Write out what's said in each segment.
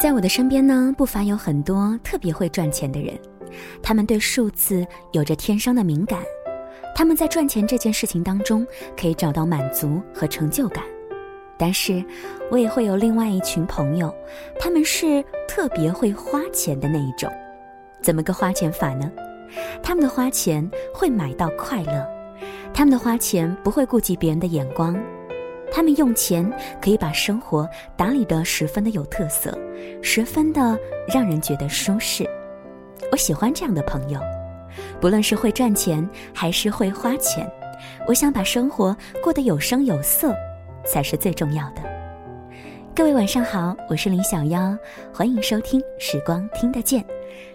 在我的身边呢，不乏有很多特别会赚钱的人，他们对数字有着天生的敏感，他们在赚钱这件事情当中可以找到满足和成就感。但是，我也会有另外一群朋友，他们是特别会花钱的那一种。怎么个花钱法呢？他们的花钱会买到快乐，他们的花钱不会顾及别人的眼光。他们用钱可以把生活打理得十分的有特色，十分的让人觉得舒适。我喜欢这样的朋友，不论是会赚钱还是会花钱，我想把生活过得有声有色，才是最重要的。各位晚上好，我是林小妖，欢迎收听《时光听得见》。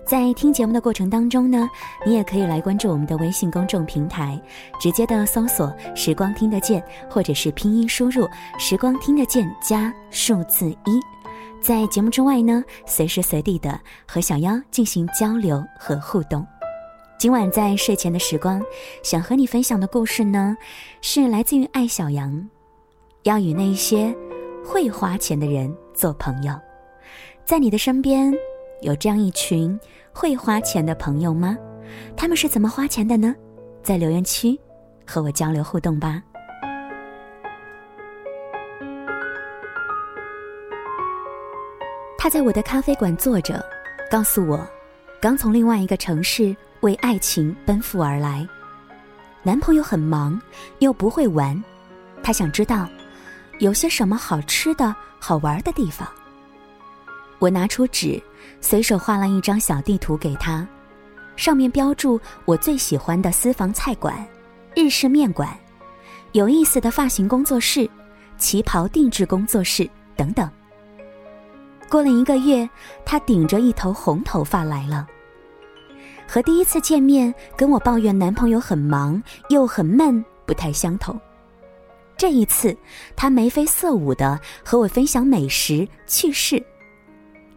在听节目的过程当中呢，你也可以来关注我们的微信公众平台，直接的搜索“时光听得见”或者是拼音输入“时光听得见”加数字一。在节目之外呢，随时随地的和小妖进行交流和互动。今晚在睡前的时光，想和你分享的故事呢，是来自于爱小羊，要与那些会花钱的人做朋友，在你的身边。有这样一群会花钱的朋友吗？他们是怎么花钱的呢？在留言区和我交流互动吧。他在我的咖啡馆坐着，告诉我，刚从另外一个城市为爱情奔赴而来，男朋友很忙又不会玩，他想知道有些什么好吃的好玩的地方。我拿出纸，随手画了一张小地图给他，上面标注我最喜欢的私房菜馆、日式面馆、有意思的发型工作室、旗袍定制工作室等等。过了一个月，他顶着一头红头发来了，和第一次见面跟我抱怨男朋友很忙又很闷不太相同。这一次，他眉飞色舞的和我分享美食趣事。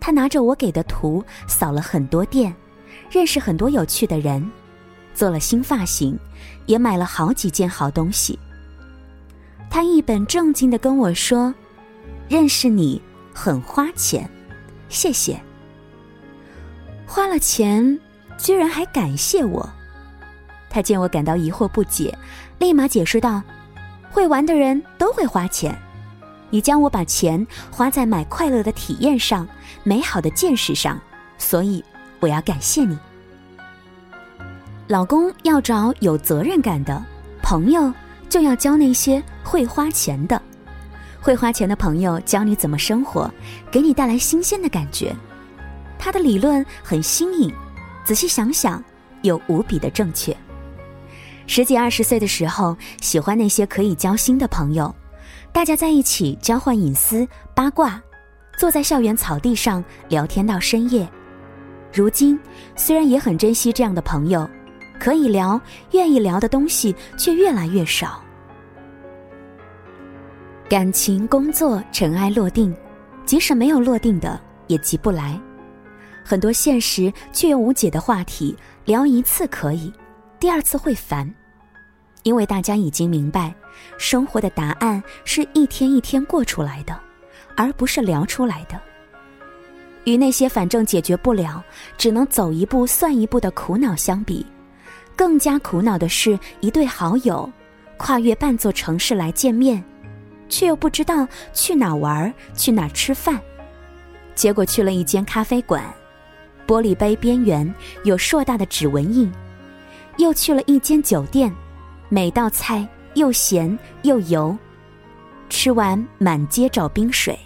他拿着我给的图扫了很多店，认识很多有趣的人，做了新发型，也买了好几件好东西。他一本正经的跟我说：“认识你很花钱，谢谢。”花了钱，居然还感谢我。他见我感到疑惑不解，立马解释道：“会玩的人都会花钱。”你将我把钱花在买快乐的体验上、美好的见识上，所以我要感谢你。老公要找有责任感的朋友，就要交那些会花钱的。会花钱的朋友教你怎么生活，给你带来新鲜的感觉。他的理论很新颖，仔细想想又无比的正确。十几二十岁的时候，喜欢那些可以交心的朋友。大家在一起交换隐私八卦，坐在校园草地上聊天到深夜。如今虽然也很珍惜这样的朋友，可以聊、愿意聊的东西却越来越少。感情、工作尘埃落定，即使没有落定的也急不来。很多现实却又无解的话题，聊一次可以，第二次会烦。因为大家已经明白，生活的答案是一天一天过出来的，而不是聊出来的。与那些反正解决不了，只能走一步算一步的苦恼相比，更加苦恼的是一对好友，跨越半座城市来见面，却又不知道去哪玩、去哪吃饭，结果去了一间咖啡馆，玻璃杯边缘有硕大的指纹印，又去了一间酒店。每道菜又咸又油，吃完满街找冰水。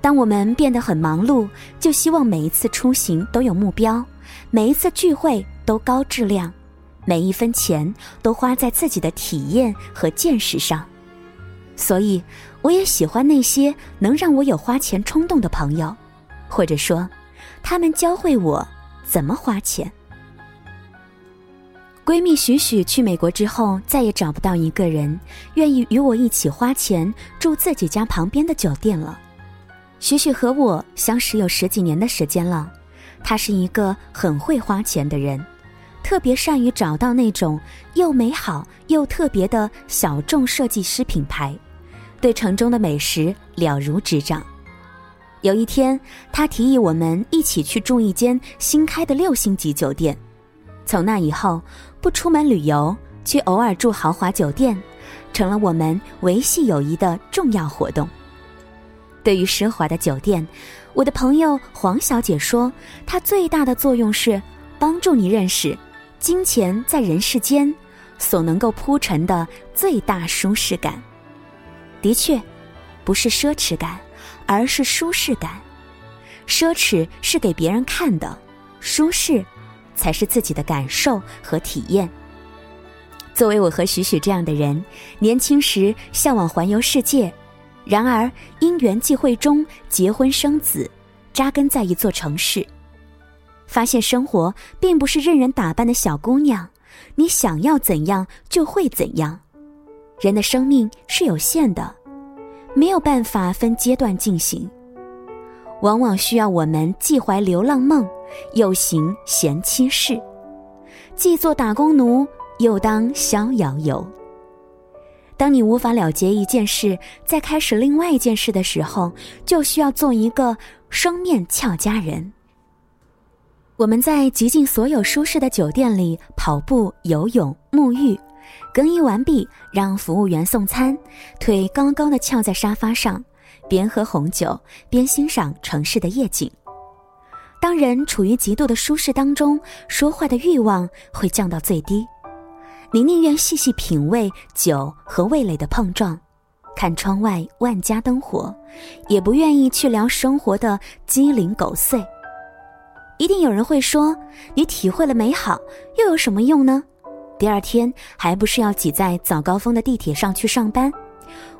当我们变得很忙碌，就希望每一次出行都有目标，每一次聚会都高质量，每一分钱都花在自己的体验和见识上。所以，我也喜欢那些能让我有花钱冲动的朋友，或者说，他们教会我怎么花钱。闺蜜许许去美国之后，再也找不到一个人愿意与我一起花钱住自己家旁边的酒店了。许许和我相识有十几年的时间了，他是一个很会花钱的人，特别善于找到那种又美好又特别的小众设计师品牌，对城中的美食了如指掌。有一天，他提议我们一起去住一间新开的六星级酒店。从那以后，不出门旅游，却偶尔住豪华酒店，成了我们维系友谊的重要活动。对于奢华的酒店，我的朋友黄小姐说，它最大的作用是帮助你认识金钱在人世间所能够铺陈的最大舒适感。的确，不是奢侈感。而是舒适感，奢侈是给别人看的，舒适才是自己的感受和体验。作为我和许许这样的人，年轻时向往环游世界，然而因缘际会中结婚生子，扎根在一座城市，发现生活并不是任人打扮的小姑娘，你想要怎样就会怎样。人的生命是有限的。没有办法分阶段进行，往往需要我们既怀流浪梦，又行贤妻事；既做打工奴，又当逍遥游。当你无法了结一件事，再开始另外一件事的时候，就需要做一个双面俏佳人。我们在极尽所有舒适的酒店里跑步、游泳、沐浴。更衣完毕，让服务员送餐，腿高高的翘在沙发上，边喝红酒边欣赏城市的夜景。当人处于极度的舒适当中，说话的欲望会降到最低。你宁愿细细品味酒和味蕾的碰撞，看窗外万家灯火，也不愿意去聊生活的鸡零狗碎。一定有人会说：“你体会了美好，又有什么用呢？”第二天还不是要挤在早高峰的地铁上去上班，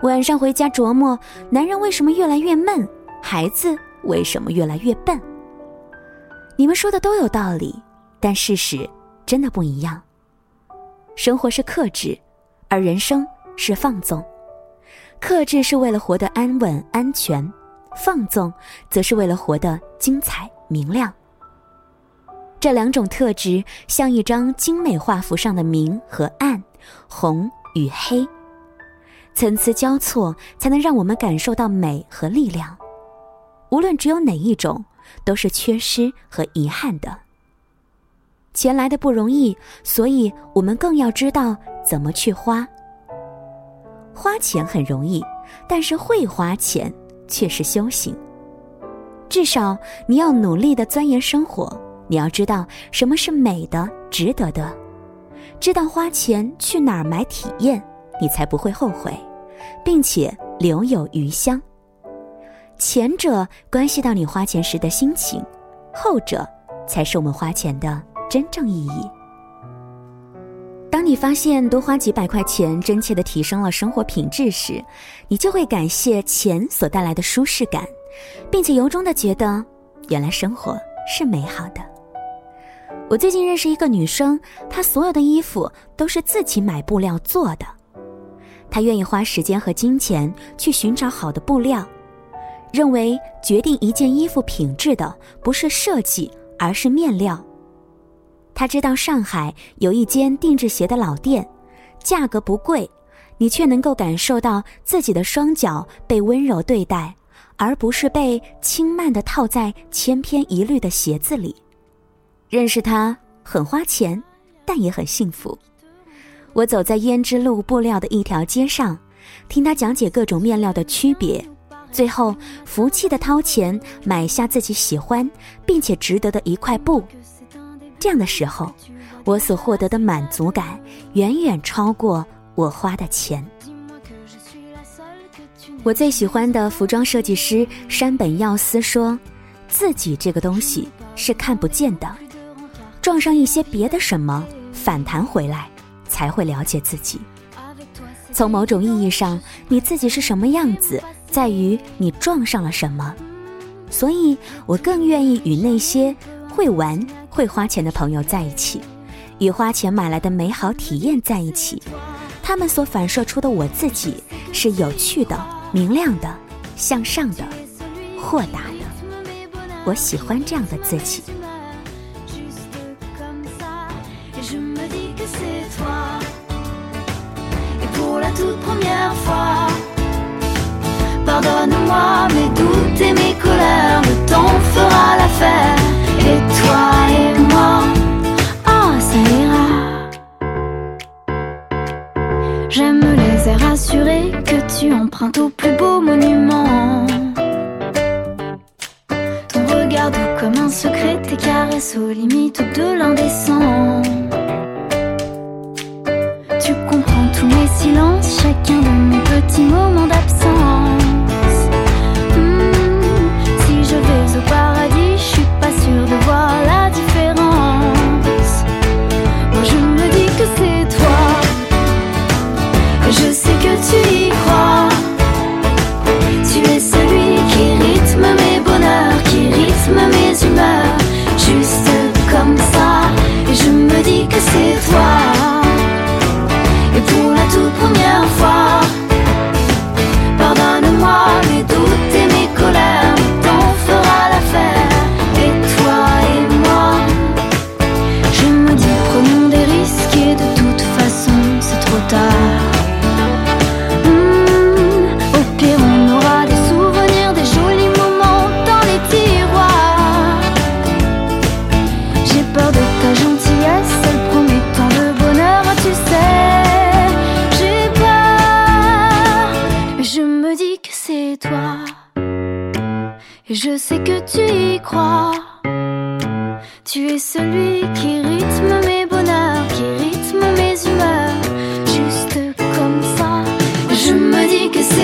晚上回家琢磨男人为什么越来越闷，孩子为什么越来越笨。你们说的都有道理，但事实真的不一样。生活是克制，而人生是放纵。克制是为了活得安稳安全，放纵则是为了活得精彩明亮。这两种特质像一张精美画幅上的明和暗，红与黑，参差交错，才能让我们感受到美和力量。无论只有哪一种，都是缺失和遗憾的。钱来的不容易，所以我们更要知道怎么去花。花钱很容易，但是会花钱却是修行。至少你要努力的钻研生活。你要知道什么是美的、值得的，知道花钱去哪儿买体验，你才不会后悔，并且留有余香。前者关系到你花钱时的心情，后者才是我们花钱的真正意义。当你发现多花几百块钱真切的提升了生活品质时，你就会感谢钱所带来的舒适感，并且由衷的觉得，原来生活是美好的。我最近认识一个女生，她所有的衣服都是自己买布料做的。她愿意花时间和金钱去寻找好的布料，认为决定一件衣服品质的不是设计，而是面料。他知道上海有一间定制鞋的老店，价格不贵，你却能够感受到自己的双脚被温柔对待，而不是被轻慢地套在千篇一律的鞋子里。认识他很花钱，但也很幸福。我走在胭脂路布料的一条街上，听他讲解各种面料的区别，最后服气的掏钱买下自己喜欢并且值得的一块布。这样的时候，我所获得的满足感远远超过我花的钱。我最喜欢的服装设计师山本耀司说：“自己这个东西是看不见的。”撞上一些别的什么，反弹回来，才会了解自己。从某种意义上，你自己是什么样子，在于你撞上了什么。所以我更愿意与那些会玩、会花钱的朋友在一起，与花钱买来的美好体验在一起。他们所反射出的我自己，是有趣的、明亮的、向上的、豁达的。我喜欢这样的自己。mes doutes et mes colères, le temps fera l'affaire. Et toi et moi, oh, ça ira. J'aime les airs assurés que tu empruntes au plus beau monument. Ton regard comme un secret, tes caresses aux limites de l'indécent. Tu comprends tous mes silences, chacun de mes petits moments d'absence. It's Je sais que tu y crois. Tu es celui qui rythme mes bonheurs, qui rythme mes humeurs. Juste comme ça, je me dis que c'est